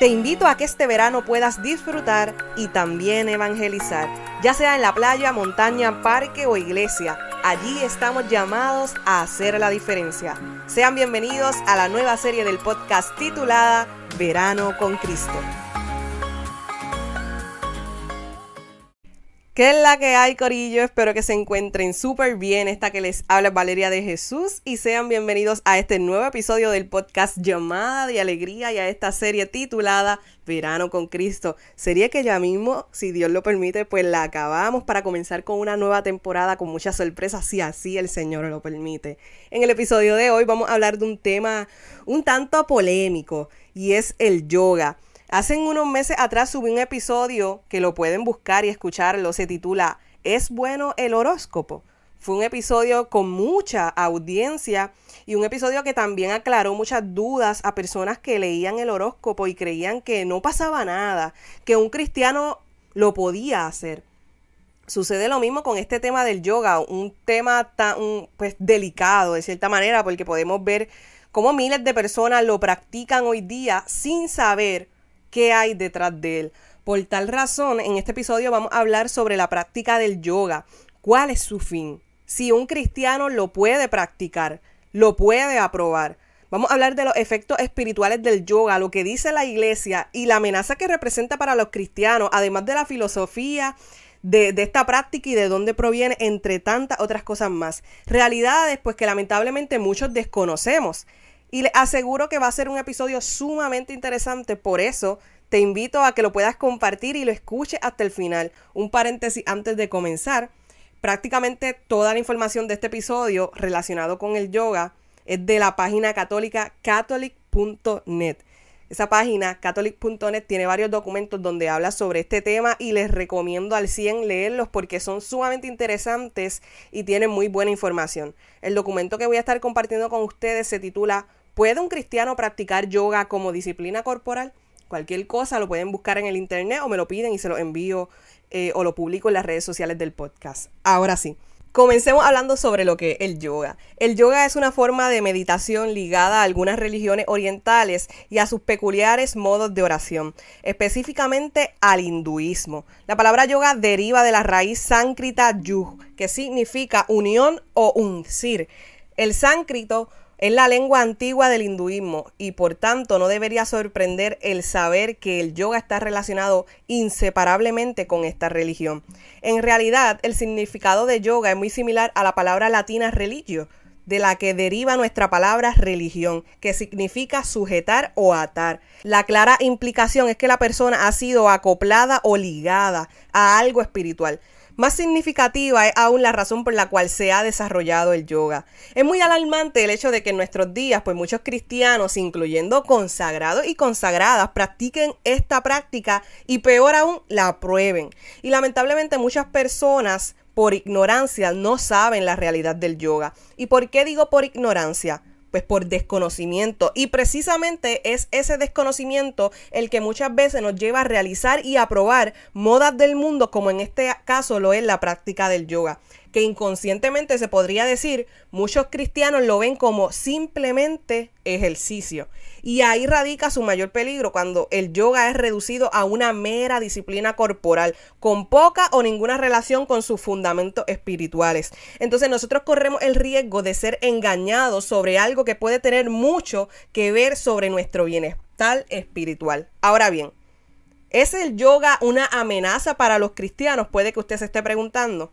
Te invito a que este verano puedas disfrutar y también evangelizar, ya sea en la playa, montaña, parque o iglesia. Allí estamos llamados a hacer la diferencia. Sean bienvenidos a la nueva serie del podcast titulada Verano con Cristo. ¿Qué es la que hay, Corillo? Espero que se encuentren súper bien. Esta que les habla Valeria de Jesús y sean bienvenidos a este nuevo episodio del podcast Llamada de Alegría y a esta serie titulada Verano con Cristo. Sería que ya mismo, si Dios lo permite, pues la acabamos para comenzar con una nueva temporada con muchas sorpresas, si así el Señor lo permite. En el episodio de hoy vamos a hablar de un tema un tanto polémico y es el yoga. Hace unos meses atrás subí un episodio que lo pueden buscar y escucharlo, se titula ¿Es bueno el horóscopo? Fue un episodio con mucha audiencia y un episodio que también aclaró muchas dudas a personas que leían el horóscopo y creían que no pasaba nada, que un cristiano lo podía hacer. Sucede lo mismo con este tema del yoga, un tema tan pues delicado de cierta manera porque podemos ver cómo miles de personas lo practican hoy día sin saber qué hay detrás de él. Por tal razón, en este episodio vamos a hablar sobre la práctica del yoga. ¿Cuál es su fin? Si un cristiano lo puede practicar, lo puede aprobar. Vamos a hablar de los efectos espirituales del yoga, lo que dice la iglesia y la amenaza que representa para los cristianos, además de la filosofía de, esta práctica y de dónde proviene, entre tantas otras cosas más. Realidades, pues que lamentablemente muchos desconocemos. Y les aseguro que va a ser un episodio sumamente interesante, por eso te invito a que lo puedas compartir y lo escuches hasta el final. Un paréntesis antes de comenzar. Prácticamente toda la información de este episodio relacionado con el yoga es de la página católica catholic.net. Esa página, catholic.net, tiene varios documentos donde habla sobre este tema y les recomiendo al 100 leerlos porque son sumamente interesantes y tienen muy buena información. El documento que voy a estar compartiendo con ustedes se titula ¿Puede un cristiano practicar yoga como disciplina corporal? Cualquier cosa lo pueden buscar en el internet o me lo piden y se lo envío eh, o lo publico en las redes sociales del podcast. Ahora sí. Comencemos hablando sobre lo que es el yoga. El yoga es una forma de meditación ligada a algunas religiones orientales y a sus peculiares modos de oración, específicamente al hinduismo. La palabra yoga deriva de la raíz sánscrita yug, que significa unión o uncir. El sánscrito es la lengua antigua del hinduismo y por tanto no debería sorprender el saber que el yoga está relacionado inseparablemente con esta religión. En realidad, el significado de yoga es muy similar a la palabra latina religio, de la que deriva nuestra palabra religión, que significa sujetar o atar. La clara implicación es que la persona ha sido acoplada o ligada a algo espiritual. Más significativa es aún la razón por la cual se ha desarrollado el yoga. Es muy alarmante el hecho de que en nuestros días, pues muchos cristianos, incluyendo consagrados y consagradas, practiquen esta práctica y peor aún, la aprueben. Y lamentablemente muchas personas, por ignorancia, no saben la realidad del yoga. ¿Y por qué digo por ignorancia? Pues por desconocimiento. Y precisamente es ese desconocimiento el que muchas veces nos lleva a realizar y a probar modas del mundo, como en este caso lo es la práctica del yoga que inconscientemente se podría decir, muchos cristianos lo ven como simplemente ejercicio. Y ahí radica su mayor peligro cuando el yoga es reducido a una mera disciplina corporal, con poca o ninguna relación con sus fundamentos espirituales. Entonces nosotros corremos el riesgo de ser engañados sobre algo que puede tener mucho que ver sobre nuestro bienestar espiritual. Ahora bien, ¿es el yoga una amenaza para los cristianos? Puede que usted se esté preguntando.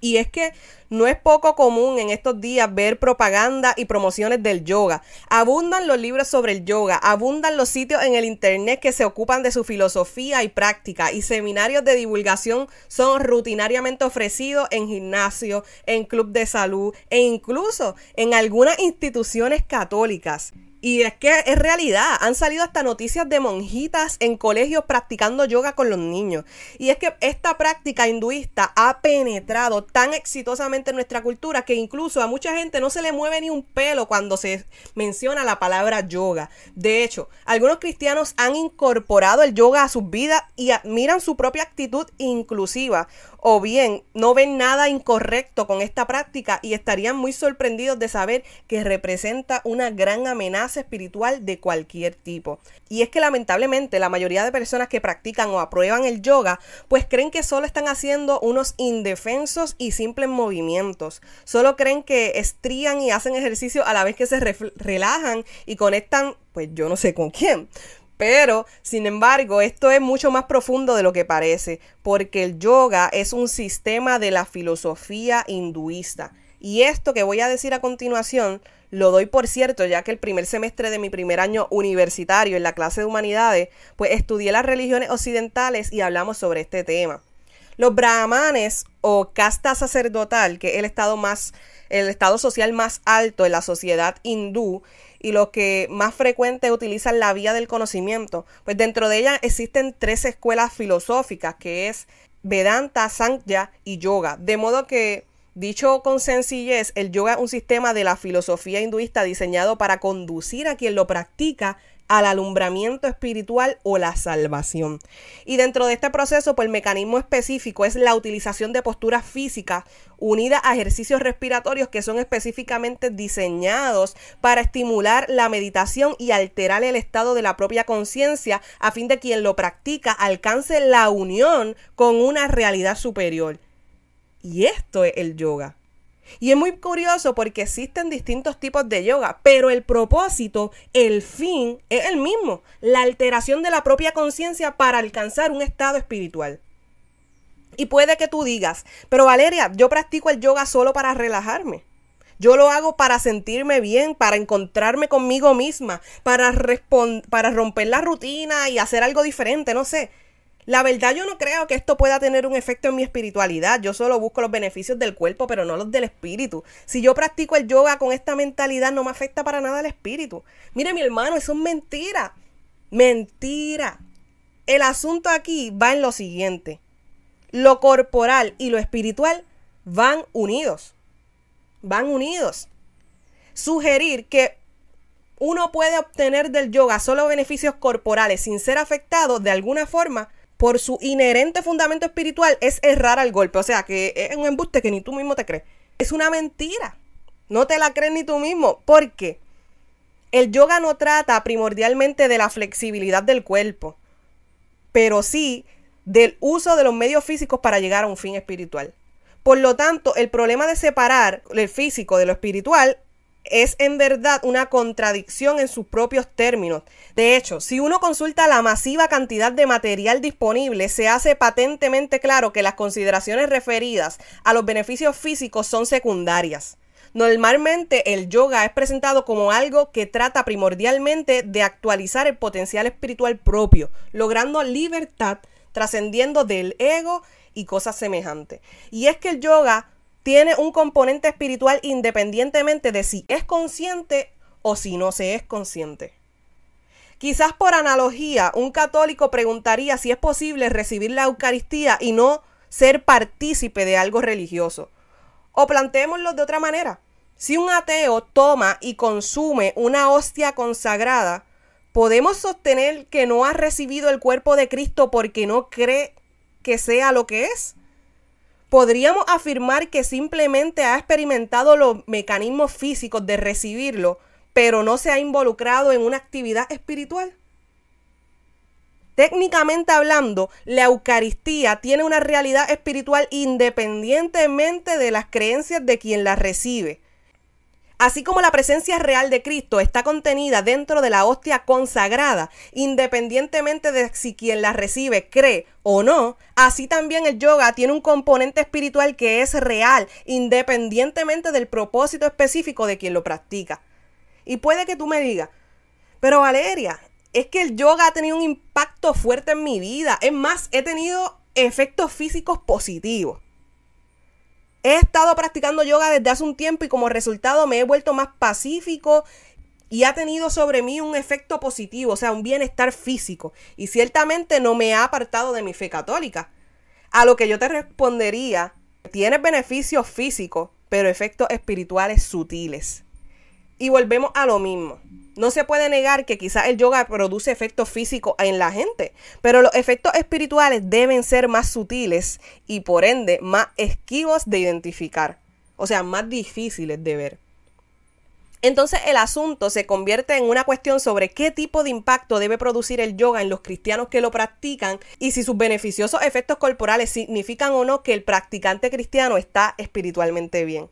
Y es que no es poco común en estos días ver propaganda y promociones del yoga. Abundan los libros sobre el yoga, abundan los sitios en el internet que se ocupan de su filosofía y práctica y seminarios de divulgación son rutinariamente ofrecidos en gimnasio, en club de salud e incluso en algunas instituciones católicas. Y es que es realidad, han salido hasta noticias de monjitas en colegios practicando yoga con los niños. Y es que esta práctica hinduista ha penetrado tan exitosamente en nuestra cultura que incluso a mucha gente no se le mueve ni un pelo cuando se menciona la palabra yoga. De hecho, algunos cristianos han incorporado el yoga a sus vidas y admiran su propia actitud inclusiva o bien no ven nada incorrecto con esta práctica y estarían muy sorprendidos de saber que representa una gran amenaza espiritual de cualquier tipo. Y es que lamentablemente la mayoría de personas que practican o aprueban el yoga, pues creen que solo están haciendo unos indefensos y simples movimientos. Solo creen que estrían y hacen ejercicio a la vez que se relajan y conectan, pues yo no sé con quién. Pero, sin embargo, esto es mucho más profundo de lo que parece, porque el yoga es un sistema de la filosofía hinduista. Y esto que voy a decir a continuación lo doy por cierto, ya que el primer semestre de mi primer año universitario en la clase de humanidades, pues estudié las religiones occidentales y hablamos sobre este tema. Los brahmanes o casta sacerdotal, que es el estado más, el estado social más alto en la sociedad hindú, y los que más frecuente utilizan la vía del conocimiento, pues dentro de ella existen tres escuelas filosóficas, que es Vedanta, Sankhya y Yoga. De modo que Dicho con sencillez, el yoga es un sistema de la filosofía hinduista diseñado para conducir a quien lo practica al alumbramiento espiritual o la salvación. Y dentro de este proceso, pues el mecanismo específico es la utilización de posturas físicas unidas a ejercicios respiratorios que son específicamente diseñados para estimular la meditación y alterar el estado de la propia conciencia a fin de quien lo practica alcance la unión con una realidad superior. Y esto es el yoga. Y es muy curioso porque existen distintos tipos de yoga, pero el propósito, el fin, es el mismo, la alteración de la propia conciencia para alcanzar un estado espiritual. Y puede que tú digas, pero Valeria, yo practico el yoga solo para relajarme. Yo lo hago para sentirme bien, para encontrarme conmigo misma, para, para romper la rutina y hacer algo diferente, no sé. La verdad yo no creo que esto pueda tener un efecto en mi espiritualidad. Yo solo busco los beneficios del cuerpo, pero no los del espíritu. Si yo practico el yoga con esta mentalidad, no me afecta para nada el espíritu. Mire mi hermano, eso es mentira. Mentira. El asunto aquí va en lo siguiente. Lo corporal y lo espiritual van unidos. Van unidos. Sugerir que uno puede obtener del yoga solo beneficios corporales sin ser afectado de alguna forma por su inherente fundamento espiritual es errar al golpe. O sea, que es un embuste que ni tú mismo te crees. Es una mentira. No te la crees ni tú mismo. Porque el yoga no trata primordialmente de la flexibilidad del cuerpo, pero sí del uso de los medios físicos para llegar a un fin espiritual. Por lo tanto, el problema de separar el físico de lo espiritual es en verdad una contradicción en sus propios términos. De hecho, si uno consulta la masiva cantidad de material disponible, se hace patentemente claro que las consideraciones referidas a los beneficios físicos son secundarias. Normalmente el yoga es presentado como algo que trata primordialmente de actualizar el potencial espiritual propio, logrando libertad, trascendiendo del ego y cosas semejantes. Y es que el yoga tiene un componente espiritual independientemente de si es consciente o si no se es consciente. Quizás por analogía, un católico preguntaría si es posible recibir la Eucaristía y no ser partícipe de algo religioso. O planteémoslo de otra manera. Si un ateo toma y consume una hostia consagrada, ¿podemos sostener que no ha recibido el cuerpo de Cristo porque no cree que sea lo que es? Podríamos afirmar que simplemente ha experimentado los mecanismos físicos de recibirlo, pero no se ha involucrado en una actividad espiritual. Técnicamente hablando, la Eucaristía tiene una realidad espiritual independientemente de las creencias de quien la recibe. Así como la presencia real de Cristo está contenida dentro de la hostia consagrada, independientemente de si quien la recibe cree o no, así también el yoga tiene un componente espiritual que es real, independientemente del propósito específico de quien lo practica. Y puede que tú me digas, pero Valeria, es que el yoga ha tenido un impacto fuerte en mi vida. Es más, he tenido efectos físicos positivos. He estado practicando yoga desde hace un tiempo y como resultado me he vuelto más pacífico y ha tenido sobre mí un efecto positivo, o sea, un bienestar físico. Y ciertamente no me ha apartado de mi fe católica. A lo que yo te respondería, tienes beneficios físicos, pero efectos espirituales sutiles. Y volvemos a lo mismo. No se puede negar que quizás el yoga produce efectos físicos en la gente, pero los efectos espirituales deben ser más sutiles y por ende más esquivos de identificar, o sea, más difíciles de ver. Entonces el asunto se convierte en una cuestión sobre qué tipo de impacto debe producir el yoga en los cristianos que lo practican y si sus beneficiosos efectos corporales significan o no que el practicante cristiano está espiritualmente bien.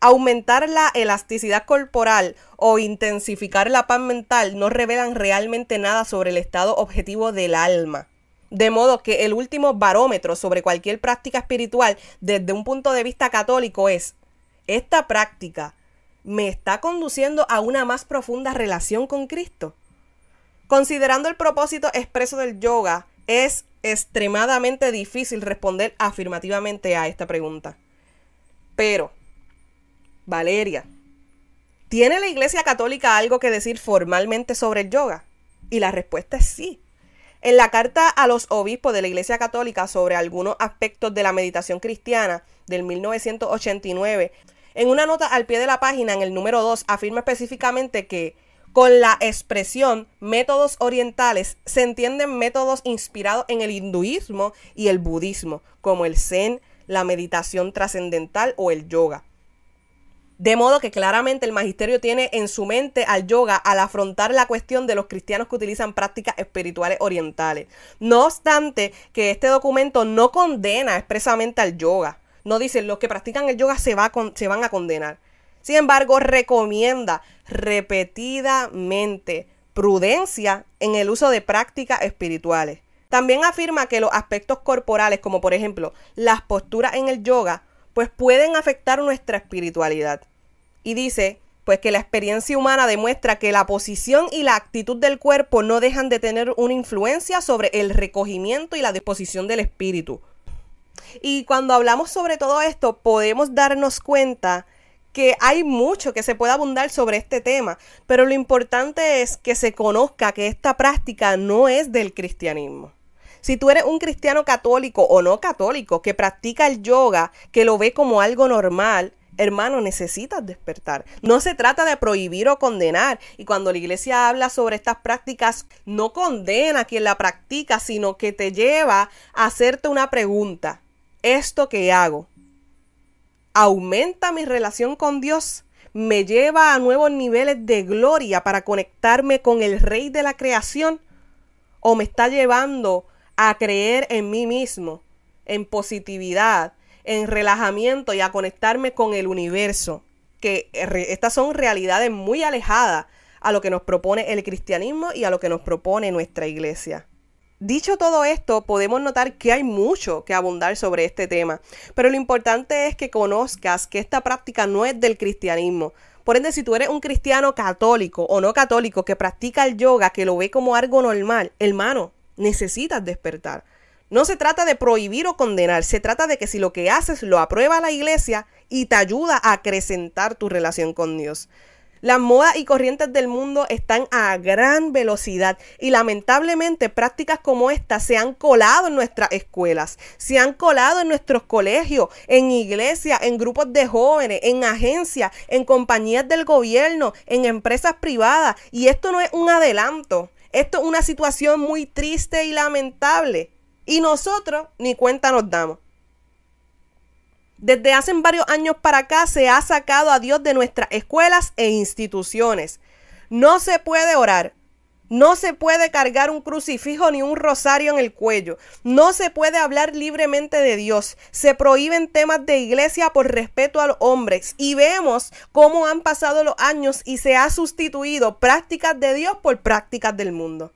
Aumentar la elasticidad corporal o intensificar la paz mental no revelan realmente nada sobre el estado objetivo del alma. De modo que el último barómetro sobre cualquier práctica espiritual desde un punto de vista católico es, ¿esta práctica me está conduciendo a una más profunda relación con Cristo? Considerando el propósito expreso del yoga, es extremadamente difícil responder afirmativamente a esta pregunta. Pero, Valeria, ¿tiene la Iglesia Católica algo que decir formalmente sobre el yoga? Y la respuesta es sí. En la carta a los obispos de la Iglesia Católica sobre algunos aspectos de la meditación cristiana del 1989, en una nota al pie de la página, en el número 2, afirma específicamente que con la expresión métodos orientales se entienden métodos inspirados en el hinduismo y el budismo, como el zen, la meditación trascendental o el yoga. De modo que claramente el magisterio tiene en su mente al yoga al afrontar la cuestión de los cristianos que utilizan prácticas espirituales orientales. No obstante que este documento no condena expresamente al yoga. No dice los que practican el yoga se, se van a condenar. Sin embargo, recomienda repetidamente prudencia en el uso de prácticas espirituales. También afirma que los aspectos corporales, como por ejemplo las posturas en el yoga, pues pueden afectar nuestra espiritualidad. Y dice, pues que la experiencia humana demuestra que la posición y la actitud del cuerpo no dejan de tener una influencia sobre el recogimiento y la disposición del espíritu. Y cuando hablamos sobre todo esto, podemos darnos cuenta que hay mucho que se puede abundar sobre este tema, pero lo importante es que se conozca que esta práctica no es del cristianismo. Si tú eres un cristiano católico o no católico que practica el yoga, que lo ve como algo normal, hermano, necesitas despertar. No se trata de prohibir o condenar. Y cuando la iglesia habla sobre estas prácticas, no condena a quien la practica, sino que te lleva a hacerte una pregunta. ¿Esto que hago aumenta mi relación con Dios? ¿Me lleva a nuevos niveles de gloria para conectarme con el Rey de la creación? ¿O me está llevando a creer en mí mismo, en positividad, en relajamiento y a conectarme con el universo, que estas son realidades muy alejadas a lo que nos propone el cristianismo y a lo que nos propone nuestra iglesia. Dicho todo esto, podemos notar que hay mucho que abundar sobre este tema, pero lo importante es que conozcas que esta práctica no es del cristianismo. Por ende, si tú eres un cristiano católico o no católico que practica el yoga, que lo ve como algo normal, hermano, necesitas despertar. No se trata de prohibir o condenar, se trata de que si lo que haces lo aprueba la iglesia y te ayuda a acrecentar tu relación con Dios. Las modas y corrientes del mundo están a gran velocidad y lamentablemente prácticas como esta se han colado en nuestras escuelas, se han colado en nuestros colegios, en iglesias, en grupos de jóvenes, en agencias, en compañías del gobierno, en empresas privadas y esto no es un adelanto, esto es una situación muy triste y lamentable y nosotros ni cuenta nos damos. Desde hace varios años para acá se ha sacado a Dios de nuestras escuelas e instituciones. No se puede orar. No se puede cargar un crucifijo ni un rosario en el cuello. No se puede hablar libremente de Dios. Se prohíben temas de iglesia por respeto a los hombres. Y vemos cómo han pasado los años y se ha sustituido prácticas de Dios por prácticas del mundo.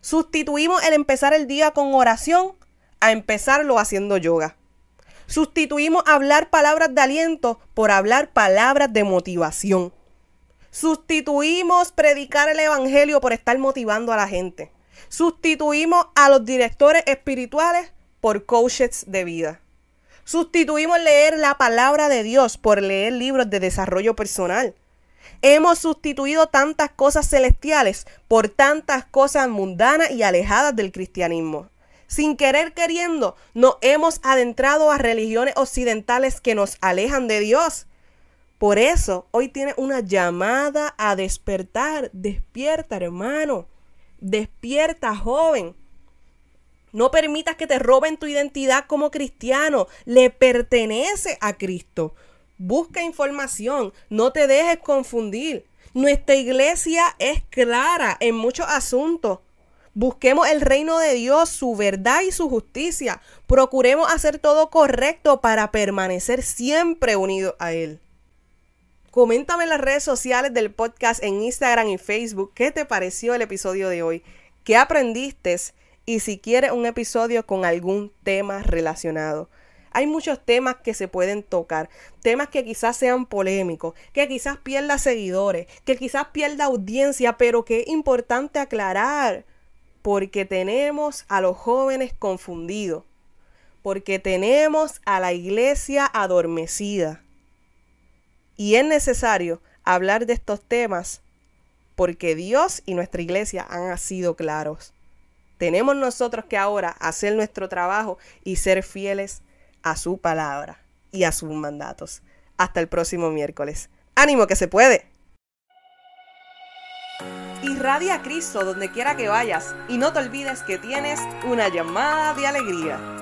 Sustituimos el empezar el día con oración a empezarlo haciendo yoga. Sustituimos hablar palabras de aliento por hablar palabras de motivación. Sustituimos predicar el Evangelio por estar motivando a la gente. Sustituimos a los directores espirituales por coaches de vida. Sustituimos leer la palabra de Dios por leer libros de desarrollo personal. Hemos sustituido tantas cosas celestiales por tantas cosas mundanas y alejadas del cristianismo. Sin querer queriendo, nos hemos adentrado a religiones occidentales que nos alejan de Dios. Por eso, hoy tiene una llamada a despertar. Despierta, hermano. Despierta, joven. No permitas que te roben tu identidad como cristiano. Le pertenece a Cristo. Busca información, no te dejes confundir. Nuestra iglesia es clara en muchos asuntos. Busquemos el reino de Dios, su verdad y su justicia. Procuremos hacer todo correcto para permanecer siempre unidos a Él. Coméntame en las redes sociales del podcast en Instagram y Facebook qué te pareció el episodio de hoy, qué aprendiste y si quieres un episodio con algún tema relacionado. Hay muchos temas que se pueden tocar, temas que quizás sean polémicos, que quizás pierda seguidores, que quizás pierda audiencia, pero que es importante aclarar porque tenemos a los jóvenes confundidos, porque tenemos a la iglesia adormecida. Y es necesario hablar de estos temas porque Dios y nuestra iglesia han sido claros. Tenemos nosotros que ahora hacer nuestro trabajo y ser fieles a su palabra y a sus mandatos. Hasta el próximo miércoles. ¡Ánimo que se puede! Irradia a Cristo donde quiera que vayas y no te olvides que tienes una llamada de alegría.